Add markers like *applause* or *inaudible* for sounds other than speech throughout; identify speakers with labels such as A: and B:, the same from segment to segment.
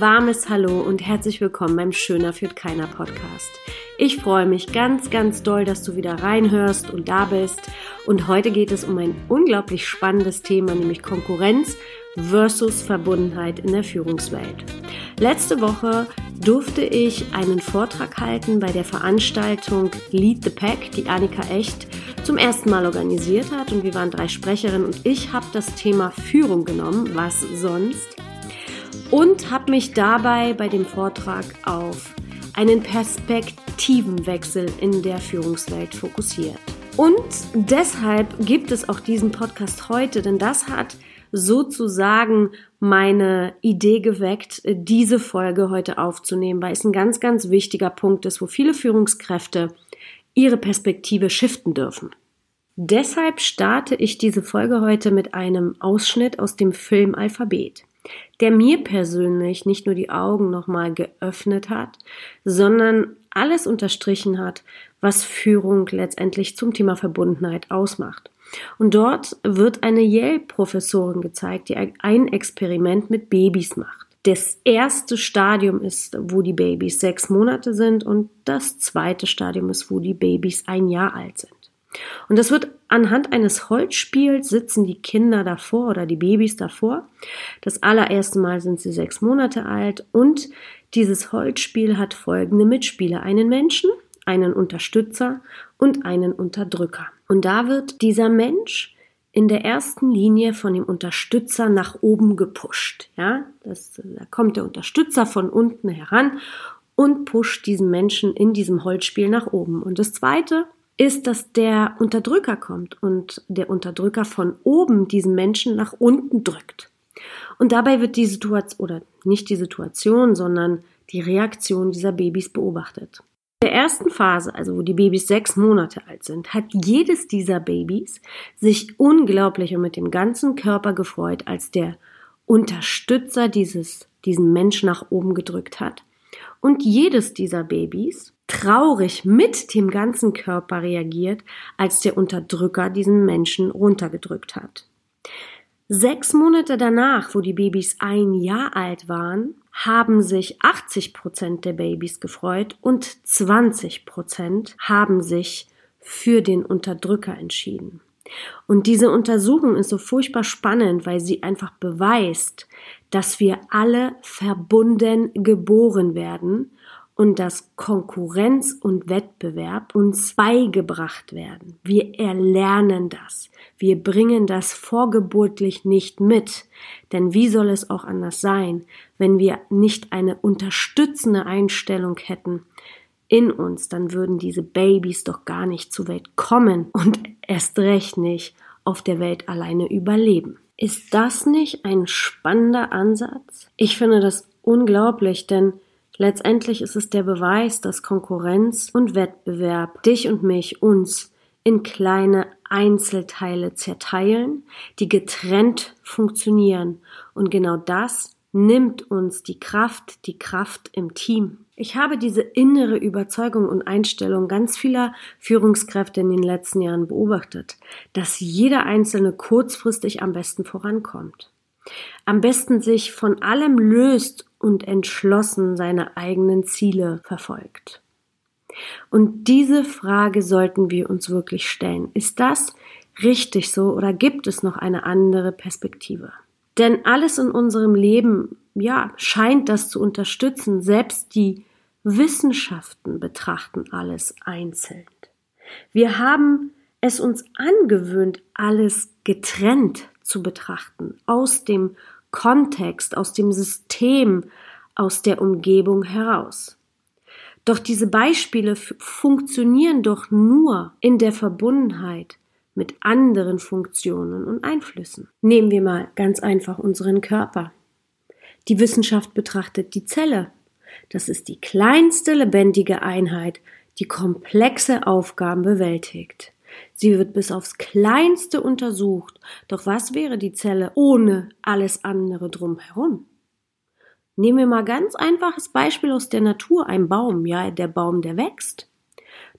A: warmes Hallo und herzlich willkommen beim Schöner führt keiner Podcast. Ich freue mich ganz, ganz doll, dass du wieder reinhörst und da bist. Und heute geht es um ein unglaublich spannendes Thema, nämlich Konkurrenz versus Verbundenheit in der Führungswelt. Letzte Woche durfte ich einen Vortrag halten bei der Veranstaltung Lead the Pack, die Annika Echt zum ersten Mal organisiert hat. Und wir waren drei Sprecherinnen und ich habe das Thema Führung genommen, was sonst und habe mich dabei bei dem Vortrag auf einen Perspektivenwechsel in der Führungswelt fokussiert. Und deshalb gibt es auch diesen Podcast heute, denn das hat sozusagen meine Idee geweckt, diese Folge heute aufzunehmen, weil es ein ganz, ganz wichtiger Punkt ist, wo viele Führungskräfte ihre Perspektive shiften dürfen. Deshalb starte ich diese Folge heute mit einem Ausschnitt aus dem Film Alphabet der mir persönlich nicht nur die Augen nochmal geöffnet hat, sondern alles unterstrichen hat, was Führung letztendlich zum Thema Verbundenheit ausmacht. Und dort wird eine Yale-Professorin gezeigt, die ein Experiment mit Babys macht. Das erste Stadium ist, wo die Babys sechs Monate sind und das zweite Stadium ist, wo die Babys ein Jahr alt sind. Und das wird anhand eines Holzspiels sitzen die Kinder davor oder die Babys davor. Das allererste Mal sind sie sechs Monate alt und dieses Holzspiel hat folgende Mitspieler. Einen Menschen, einen Unterstützer und einen Unterdrücker. Und da wird dieser Mensch in der ersten Linie von dem Unterstützer nach oben gepusht. Ja, das, da kommt der Unterstützer von unten heran und pusht diesen Menschen in diesem Holzspiel nach oben. Und das zweite, ist, dass der Unterdrücker kommt und der Unterdrücker von oben diesen Menschen nach unten drückt. Und dabei wird die Situation, oder nicht die Situation, sondern die Reaktion dieser Babys beobachtet. In der ersten Phase, also wo die Babys sechs Monate alt sind, hat jedes dieser Babys sich unglaublich und mit dem ganzen Körper gefreut, als der Unterstützer dieses, diesen Mensch nach oben gedrückt hat. Und jedes dieser Babys traurig mit dem ganzen Körper reagiert, als der Unterdrücker diesen Menschen runtergedrückt hat. Sechs Monate danach, wo die Babys ein Jahr alt waren, haben sich 80 Prozent der Babys gefreut und 20 Prozent haben sich für den Unterdrücker entschieden. Und diese Untersuchung ist so furchtbar spannend, weil sie einfach beweist, dass wir alle verbunden geboren werden und dass Konkurrenz und Wettbewerb uns beigebracht werden. Wir erlernen das. Wir bringen das vorgeburtlich nicht mit. Denn wie soll es auch anders sein, wenn wir nicht eine unterstützende Einstellung hätten in uns, dann würden diese Babys doch gar nicht zur Welt kommen und erst recht nicht auf der Welt alleine überleben. Ist das nicht ein spannender Ansatz? Ich finde das unglaublich, denn Letztendlich ist es der Beweis, dass Konkurrenz und Wettbewerb dich und mich, uns in kleine Einzelteile zerteilen, die getrennt funktionieren. Und genau das nimmt uns die Kraft, die Kraft im Team. Ich habe diese innere Überzeugung und Einstellung ganz vieler Führungskräfte in den letzten Jahren beobachtet, dass jeder Einzelne kurzfristig am besten vorankommt. Am besten sich von allem löst und entschlossen seine eigenen Ziele verfolgt. Und diese Frage sollten wir uns wirklich stellen. Ist das richtig so oder gibt es noch eine andere Perspektive? Denn alles in unserem Leben, ja, scheint das zu unterstützen. Selbst die Wissenschaften betrachten alles einzeln. Wir haben es uns angewöhnt, alles getrennt zu betrachten, aus dem Kontext, aus dem System, aus der Umgebung heraus. Doch diese Beispiele funktionieren doch nur in der Verbundenheit mit anderen Funktionen und Einflüssen. Nehmen wir mal ganz einfach unseren Körper. Die Wissenschaft betrachtet die Zelle. Das ist die kleinste lebendige Einheit, die komplexe Aufgaben bewältigt. Sie wird bis aufs Kleinste untersucht. Doch was wäre die Zelle ohne alles andere drumherum? Nehmen wir mal ganz einfaches Beispiel aus der Natur, ein Baum, ja, der Baum, der wächst.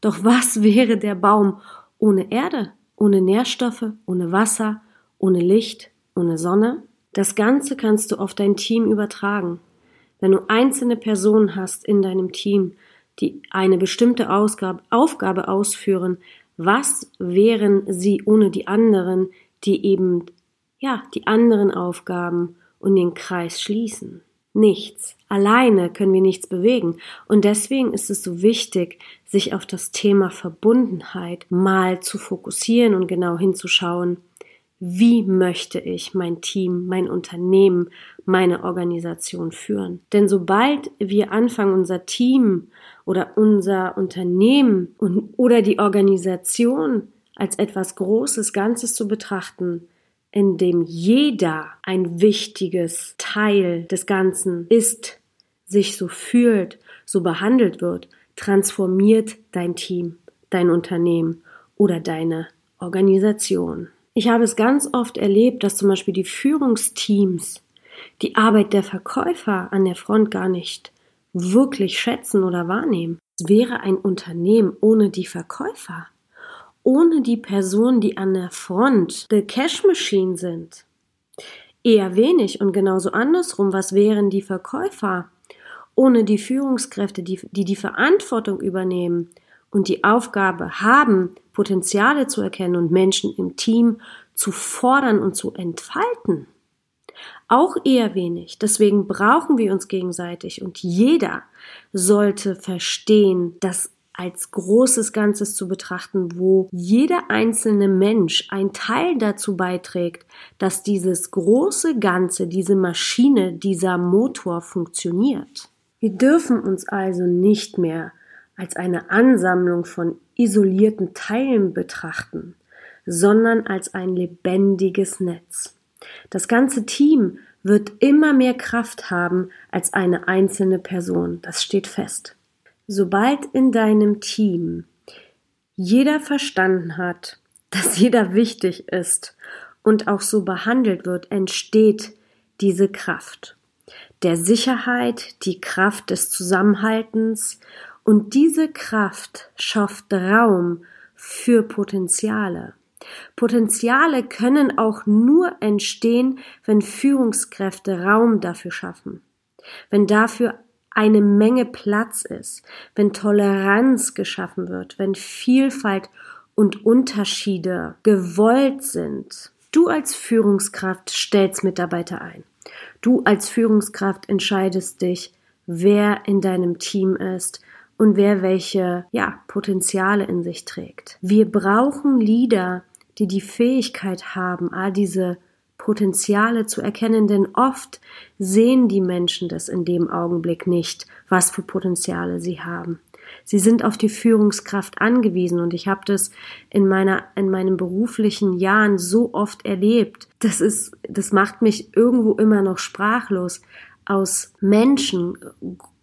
A: Doch was *laughs* wäre der Baum ohne Erde, ohne Nährstoffe, ohne Wasser, ohne Licht, ohne Sonne? Das Ganze kannst du auf dein Team übertragen. wenn du einzelne Personen hast in deinem Team, die eine bestimmte Ausgabe, Aufgabe ausführen, was wären sie ohne die anderen, die eben, ja, die anderen Aufgaben und den Kreis schließen? Nichts. Alleine können wir nichts bewegen. Und deswegen ist es so wichtig, sich auf das Thema Verbundenheit mal zu fokussieren und genau hinzuschauen, wie möchte ich mein Team, mein Unternehmen, meine Organisation führen. Denn sobald wir anfangen, unser Team oder unser Unternehmen und, oder die Organisation als etwas Großes, Ganzes zu betrachten, in dem jeder ein wichtiges Teil des Ganzen ist, sich so fühlt, so behandelt wird, transformiert dein Team, dein Unternehmen oder deine Organisation. Ich habe es ganz oft erlebt, dass zum Beispiel die Führungsteams die Arbeit der Verkäufer an der Front gar nicht wirklich schätzen oder wahrnehmen. Es wäre ein Unternehmen ohne die Verkäufer, ohne die Personen, die an der Front the Cash Machine sind. Eher wenig und genauso andersrum, was wären die Verkäufer ohne die Führungskräfte, die die, die Verantwortung übernehmen und die Aufgabe haben, Potenziale zu erkennen und Menschen im Team zu fordern und zu entfalten. Auch eher wenig. Deswegen brauchen wir uns gegenseitig und jeder sollte verstehen, dass als großes Ganzes zu betrachten, wo jeder einzelne Mensch ein Teil dazu beiträgt, dass dieses große Ganze, diese Maschine, dieser Motor funktioniert. Wir dürfen uns also nicht mehr als eine Ansammlung von isolierten Teilen betrachten, sondern als ein lebendiges Netz. Das ganze Team wird immer mehr Kraft haben als eine einzelne Person, das steht fest. Sobald in deinem Team jeder verstanden hat, dass jeder wichtig ist und auch so behandelt wird, entsteht diese Kraft. Der Sicherheit, die Kraft des Zusammenhaltens. Und diese Kraft schafft Raum für Potenziale. Potenziale können auch nur entstehen, wenn Führungskräfte Raum dafür schaffen, wenn dafür eine Menge Platz ist, wenn Toleranz geschaffen wird, wenn Vielfalt und Unterschiede gewollt sind. Du als Führungskraft stellst Mitarbeiter ein. Du als Führungskraft entscheidest dich, wer in deinem Team ist, und wer welche ja, Potenziale in sich trägt. Wir brauchen Leader, die die Fähigkeit haben, all diese Potenziale zu erkennen, denn oft sehen die Menschen das in dem Augenblick nicht, was für Potenziale sie haben. Sie sind auf die Führungskraft angewiesen und ich habe das in meiner in meinen beruflichen Jahren so oft erlebt. Das ist das macht mich irgendwo immer noch sprachlos aus Menschen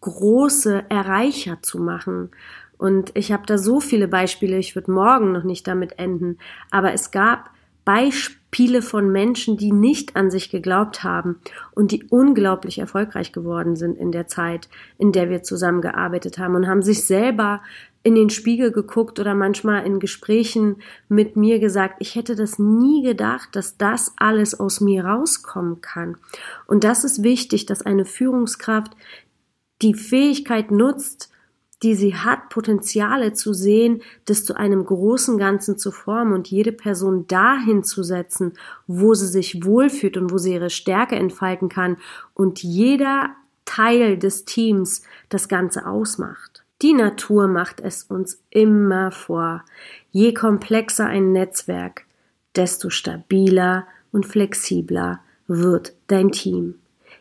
A: große Erreicher zu machen. Und ich habe da so viele Beispiele, ich würde morgen noch nicht damit enden, aber es gab Beispiele von Menschen, die nicht an sich geglaubt haben und die unglaublich erfolgreich geworden sind in der Zeit, in der wir zusammengearbeitet haben und haben sich selber in den Spiegel geguckt oder manchmal in Gesprächen mit mir gesagt, ich hätte das nie gedacht, dass das alles aus mir rauskommen kann. Und das ist wichtig, dass eine Führungskraft die Fähigkeit nutzt, die sie hat, Potenziale zu sehen, das zu einem großen Ganzen zu formen und jede Person dahin zu setzen, wo sie sich wohlfühlt und wo sie ihre Stärke entfalten kann und jeder Teil des Teams das Ganze ausmacht. Die Natur macht es uns immer vor. Je komplexer ein Netzwerk, desto stabiler und flexibler wird dein Team.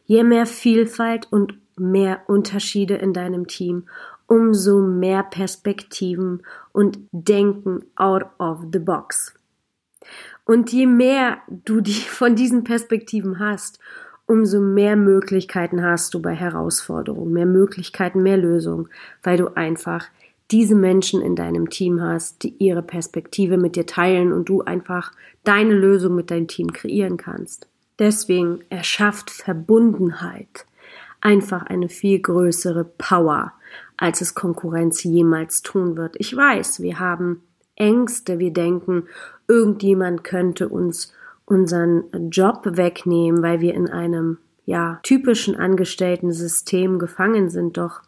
A: Je mehr Vielfalt und mehr Unterschiede in deinem Team, umso mehr Perspektiven und Denken out of the box. Und je mehr du die *laughs* von diesen Perspektiven hast, umso mehr Möglichkeiten hast du bei Herausforderungen, mehr Möglichkeiten, mehr Lösungen, weil du einfach diese Menschen in deinem Team hast, die ihre Perspektive mit dir teilen und du einfach deine Lösung mit deinem Team kreieren kannst. Deswegen erschafft Verbundenheit einfach eine viel größere Power, als es Konkurrenz jemals tun wird. Ich weiß, wir haben Ängste, wir denken, irgendjemand könnte uns unseren Job wegnehmen, weil wir in einem ja, typischen Angestellten-System gefangen sind. Doch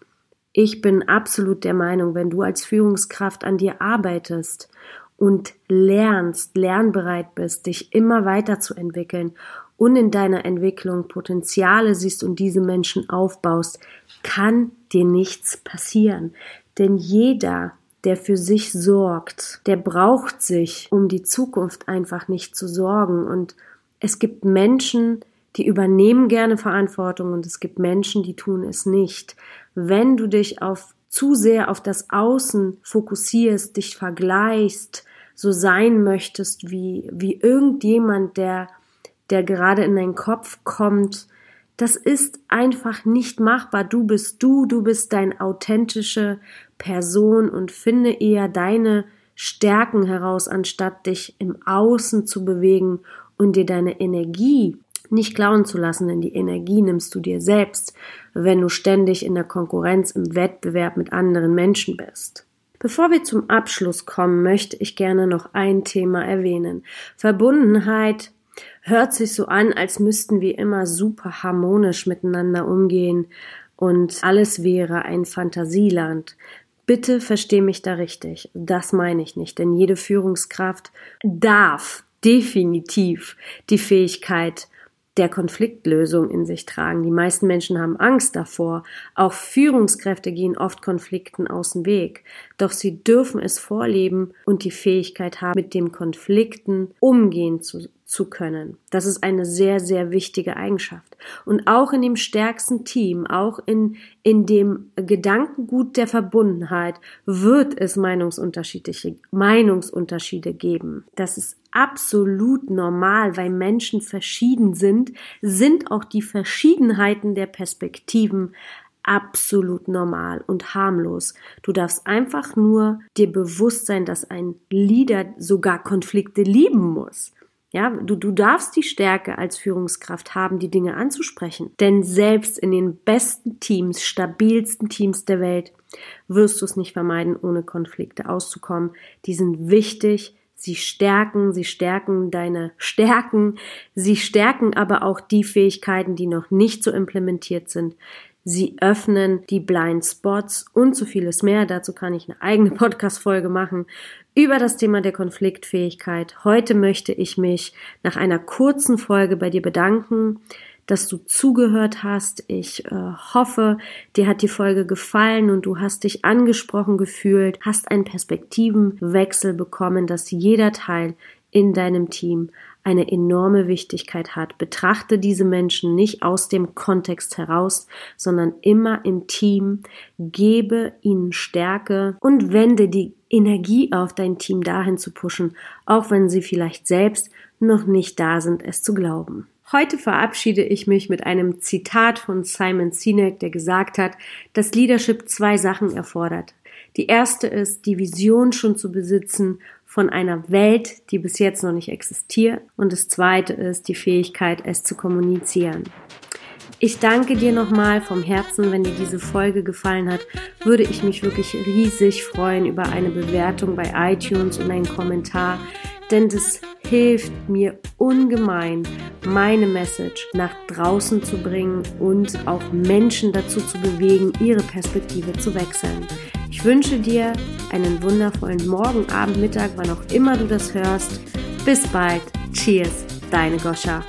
A: ich bin absolut der Meinung, wenn du als Führungskraft an dir arbeitest und lernst, lernbereit bist, dich immer weiterzuentwickeln und in deiner Entwicklung Potenziale siehst und diese Menschen aufbaust, kann dir nichts passieren. Denn jeder, der für sich sorgt, der braucht sich, um die Zukunft einfach nicht zu sorgen. Und es gibt Menschen, die übernehmen gerne Verantwortung und es gibt Menschen, die tun es nicht. Wenn du dich auf zu sehr auf das Außen fokussierst, dich vergleichst, so sein möchtest wie, wie irgendjemand, der, der gerade in deinen Kopf kommt, das ist einfach nicht machbar. Du bist du, du bist deine authentische Person und finde eher deine Stärken heraus, anstatt dich im Außen zu bewegen und dir deine Energie nicht klauen zu lassen, denn die Energie nimmst du dir selbst, wenn du ständig in der Konkurrenz im Wettbewerb mit anderen Menschen bist. Bevor wir zum Abschluss kommen, möchte ich gerne noch ein Thema erwähnen. Verbundenheit hört sich so an, als müssten wir immer super harmonisch miteinander umgehen und alles wäre ein Fantasieland. Bitte versteh mich da richtig. Das meine ich nicht, denn jede Führungskraft darf definitiv die Fähigkeit der Konfliktlösung in sich tragen. Die meisten Menschen haben Angst davor. Auch Führungskräfte gehen oft Konflikten aus dem Weg. Doch sie dürfen es vorleben und die Fähigkeit haben, mit dem Konflikten umgehen zu, zu können. Das ist eine sehr, sehr wichtige Eigenschaft. Und auch in dem stärksten Team, auch in, in dem Gedankengut der Verbundenheit wird es Meinungsunterschiede, Meinungsunterschiede geben. Das ist absolut normal, weil Menschen verschieden sind, sind auch die Verschiedenheiten der Perspektiven absolut normal und harmlos. Du darfst einfach nur dir bewusst sein, dass ein Leader sogar Konflikte lieben muss. Ja, du, du darfst die Stärke als Führungskraft haben, die Dinge anzusprechen. Denn selbst in den besten Teams, stabilsten Teams der Welt, wirst du es nicht vermeiden, ohne Konflikte auszukommen. Die sind wichtig, Sie stärken, sie stärken deine Stärken, sie stärken aber auch die Fähigkeiten, die noch nicht so implementiert sind. Sie öffnen die Blind Spots und so vieles mehr. Dazu kann ich eine eigene *laughs* Podcast-Folge machen über das Thema der Konfliktfähigkeit. Heute möchte ich mich nach einer kurzen Folge bei dir bedanken dass du zugehört hast. Ich äh, hoffe, dir hat die Folge gefallen und du hast dich angesprochen gefühlt, hast einen Perspektivenwechsel bekommen, dass jeder Teil in deinem Team eine enorme Wichtigkeit hat. Betrachte diese Menschen nicht aus dem Kontext heraus, sondern immer im Team. Gebe ihnen Stärke und wende die Energie auf, dein Team dahin zu pushen, auch wenn sie vielleicht selbst noch nicht da sind, es zu glauben. Heute verabschiede ich mich mit einem Zitat von Simon Sinek, der gesagt hat, dass Leadership zwei Sachen erfordert. Die erste ist, die Vision schon zu besitzen von einer Welt, die bis jetzt noch nicht existiert. Und das zweite ist die Fähigkeit, es zu kommunizieren. Ich danke dir nochmal vom Herzen, wenn dir diese Folge gefallen hat, würde ich mich wirklich riesig freuen über eine Bewertung bei iTunes und einen Kommentar denn das hilft mir ungemein, meine Message nach draußen zu bringen und auch Menschen dazu zu bewegen, ihre Perspektive zu wechseln. Ich wünsche dir einen wundervollen Morgen, Abend, Mittag, wann auch immer du das hörst. Bis bald. Cheers, deine Goscha.